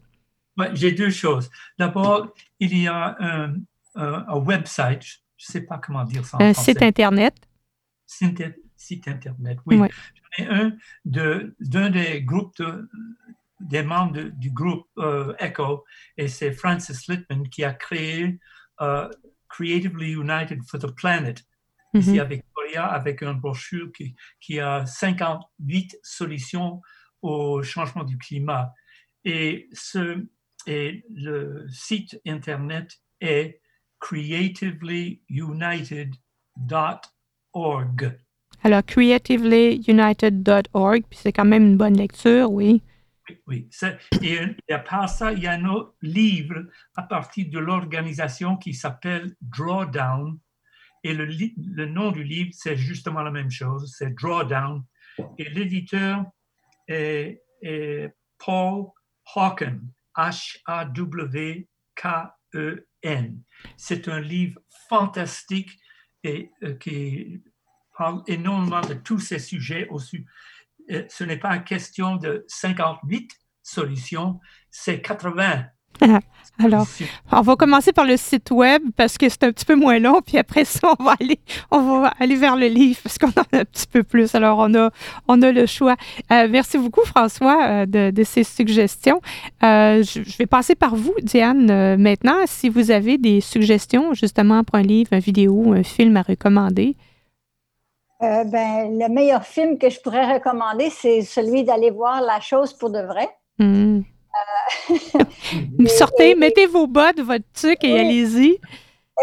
Ouais, J'ai deux choses. D'abord, il y a un, un- un website, je ne sais pas comment dire ça en Un français. site Internet. Site, site Internet, oui. Ouais. J'en ai un de- d'un des groupes, de- des membres de- du groupe euh, ECHO, et c'est Francis Littman qui a créé euh, Creatively United for the Planet, ici Mhm. Avec une brochure qui, qui a 58 solutions au changement du climat. Et, ce, et le site Internet est creativelyunited.org. Alors, creativelyunited.org, puis c'est quand même une bonne lecture, oui. Oui, Et, et à part ça, il y a un autre livre à partir de l'organisation qui s'appelle Drawdown. Et le, nom du livre, c'est justement la même chose, c'est Drawdown. Et l'éditeur est, Paul Hawken, H-A-W-K-E-N. C'est un livre fantastique et euh, qui parle énormément de tous ces sujets euh, ce n'est pas une question de 58 solutions, c'est 80. Alors, on va commencer par le site web parce que c'est un petit peu moins long, puis après ça, on va aller, on va aller vers le livre parce qu'on en a un petit peu plus. Alors, on a, on a le choix. Euh, merci beaucoup, François, euh, de, de ces suggestions. Euh, je, je vais passer par vous, Diane, euh, maintenant. Si vous avez des suggestions, justement, pour un livre, une vidéo, un film à recommander. Euh, ben, le meilleur film que je pourrais recommander, c'est celui d'aller voir La chose pour de vrai. Hmm. Et- Sortez, et- mettez vos bottes, votre tuc et Oui. allez-y.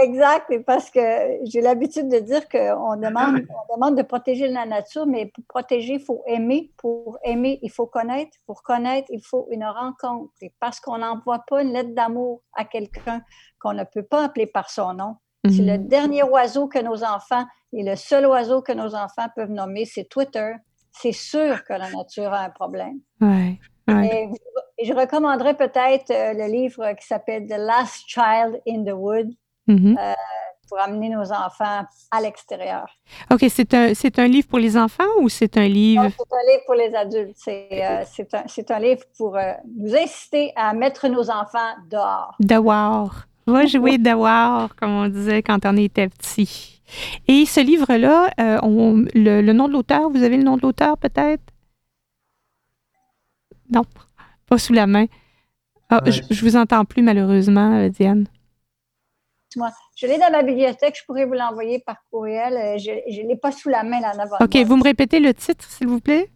Exact, parce que j'ai l'habitude de dire qu'on demande, on demande de protéger la nature, mais pour protéger, il faut aimer. Pour aimer, il faut connaître. Pour connaître, il faut une rencontre. Et parce qu'on n'envoie pas une lettre d'amour à quelqu'un qu'on ne peut pas appeler par son nom, c'est le Mhm. dernier oiseau que nos enfants, et le seul oiseau que nos enfants peuvent nommer, c'est Twitter. C'est sûr que la nature a un problème. Ouais, ouais. Et, et je recommanderais peut-être euh, le livre qui s'appelle The Last Child in the Wood Mhm. pour amener nos enfants à l'extérieur. OK, c'est un, un livre pour les enfants ou c'est un livre? C'est un livre pour les adultes. C'est euh, un, un livre pour euh, nous inciter à mettre nos enfants dehors. Dehors. Va jouer dehors, comme on disait quand on était petit. Et ce livre-là, euh, le, le nom de l'auteur, vous avez le nom de l'auteur peut-être? Non, pas sous la main. Ah, Ouais. je, je vous entends plus malheureusement, euh, Diane. Moi, je l'ai dans ma bibliothèque, je pourrais vous l'envoyer par courriel. Euh, Je ne l'ai pas sous la main là en avant. OK, moi. vous me répétez le titre, s'il vous plaît?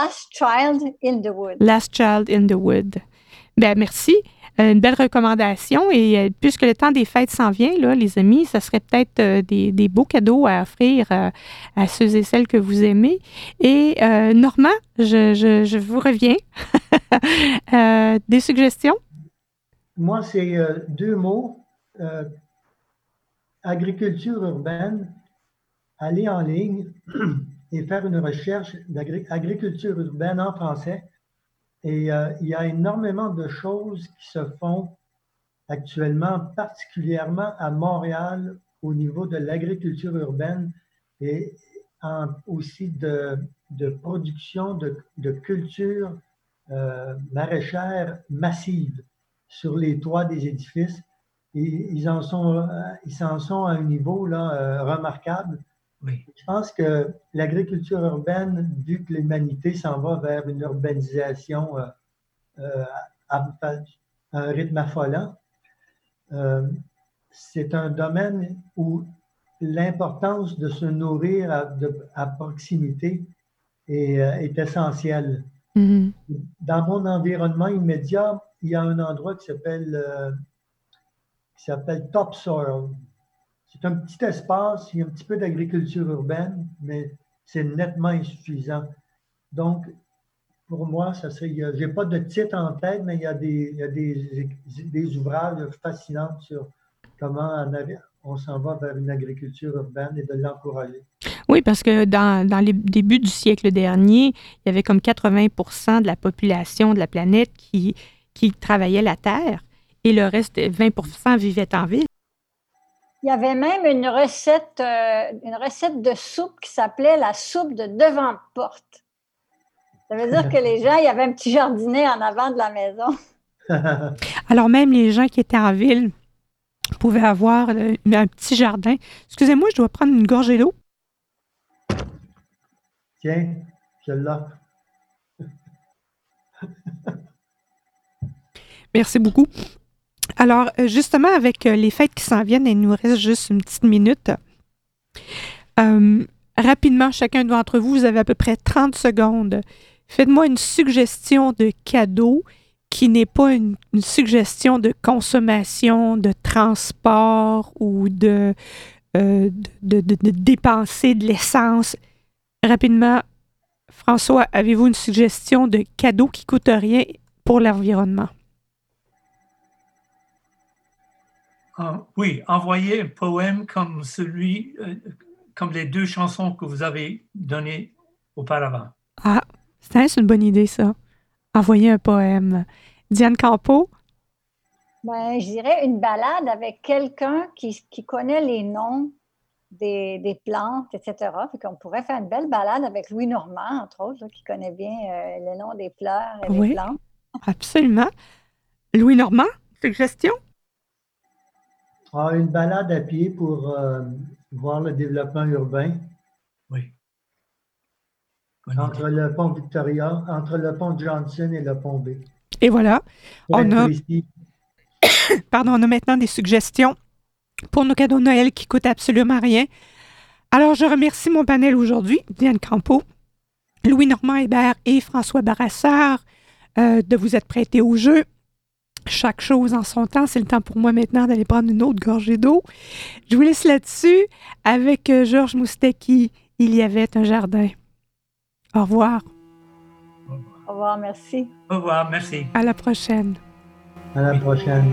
Last Child in the Wood. Last Child in the Wood. Ben merci. Euh, une belle recommandation. Et euh, puisque le temps des fêtes s'en vient, là, les amis, ça serait peut-être euh, des, beaux cadeaux à offrir à ceux et celles que vous aimez. Et euh, Normand, je, vous reviens. Des suggestions? Moi, c'est deux mots. agriculture urbaine, aller en ligne et faire une recherche d'agriculture urbaine en français. Et euh, il y a énormément de choses qui se font actuellement, particulièrement à Montréal, au niveau de l'agriculture urbaine et en- aussi de, de production de, de culture euh, maraîchère massive sur les toits des édifices. Ils en sont, euh, ils en sont à un niveau là, euh, remarquable. Oui. Je pense que l'agriculture urbaine, vu que l'humanité s'en va vers une urbanisation euh, euh, à, à un rythme affolant, euh, c'est un domaine où l'importance de se nourrir à, de- à proximité est, euh, est essentielle. Mhm. Dans mon environnement immédiat, il y a un endroit qui s'appelle euh, qui s'appelle Topsoil. C'est un petit espace, il y a un petit peu d'agriculture urbaine, mais c'est nettement insuffisant. Donc, pour moi, ça serait. Je n'ai pas de titre en tête, mais il y a des, ouvrages fascinants sur comment on s'en va vers une agriculture urbaine et de l'encourager. Oui, parce que dans, dans, les débuts du siècle dernier, il y avait comme 80% de la population de la planète qui, qui travaillait la terre et le reste, 20% vivait en ville. Il y avait même une recette, euh, une recette de soupe qui s'appelait la soupe de devant porte. Ça veut dire que les gens, il y avait un petit jardinet en avant de la maison. Alors même les gens qui étaient en ville pouvaient avoir euh, un petit jardin. Excusez-moi, je dois prendre une gorgée d'eau. Tiens, je l'ai. Merci beaucoup. Alors, euh, justement, avec euh, les fêtes qui s'en viennent, il nous reste juste une petite minute. rapidement, chacun d'entre vous, vous avez à peu près 30 secondes Faites-moi une suggestion de cadeau qui n'est pas une, suggestion de consommation, de transport ou de, euh, de, dépenser de l'essence. Rapidement, François, avez-vous une suggestion de cadeau qui coûte rien pour l'environnement? Ah, oui, envoyez un poème comme celui, euh, comme les deux chansons que vous avez données auparavant. Ah, c'est une bonne idée, ça. Envoyer un poème. Diane Campo? Ben, je dirais une balade avec quelqu'un qui, connaît les noms des, plantes, etc. Fait qu'on pourrait faire une belle balade avec Louis Normand, entre autres, qui connaît bien euh, les noms des fleurs et des plantes. Absolument. Louis Normand, suggestion? Ah, une balade à pied pour euh, voir le développement urbain. Oui. Entre le pont Victoria, entre le pont Johnson et le pont B. Et voilà. On a... Pardon, on a maintenant des suggestions pour nos cadeaux de Noël qui coûtent absolument rien. Alors, je remercie mon panel aujourd'hui, Diane Campo, Louis-Normand Hébert et François Barassard, euh, de vous être prêtés au jeu. Chaque chose en son temps. C'est le temps pour moi maintenant d'aller prendre une autre gorgée d'eau. Je vous laisse là-dessus avec euh, Georges Moustaki. Il y avait un jardin. Au revoir. Au revoir, merci. Au revoir, merci. À la prochaine. À la prochaine.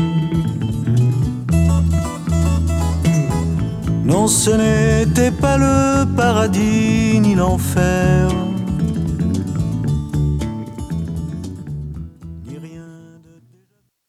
Non, ce n'était pas le paradis ni l'enfer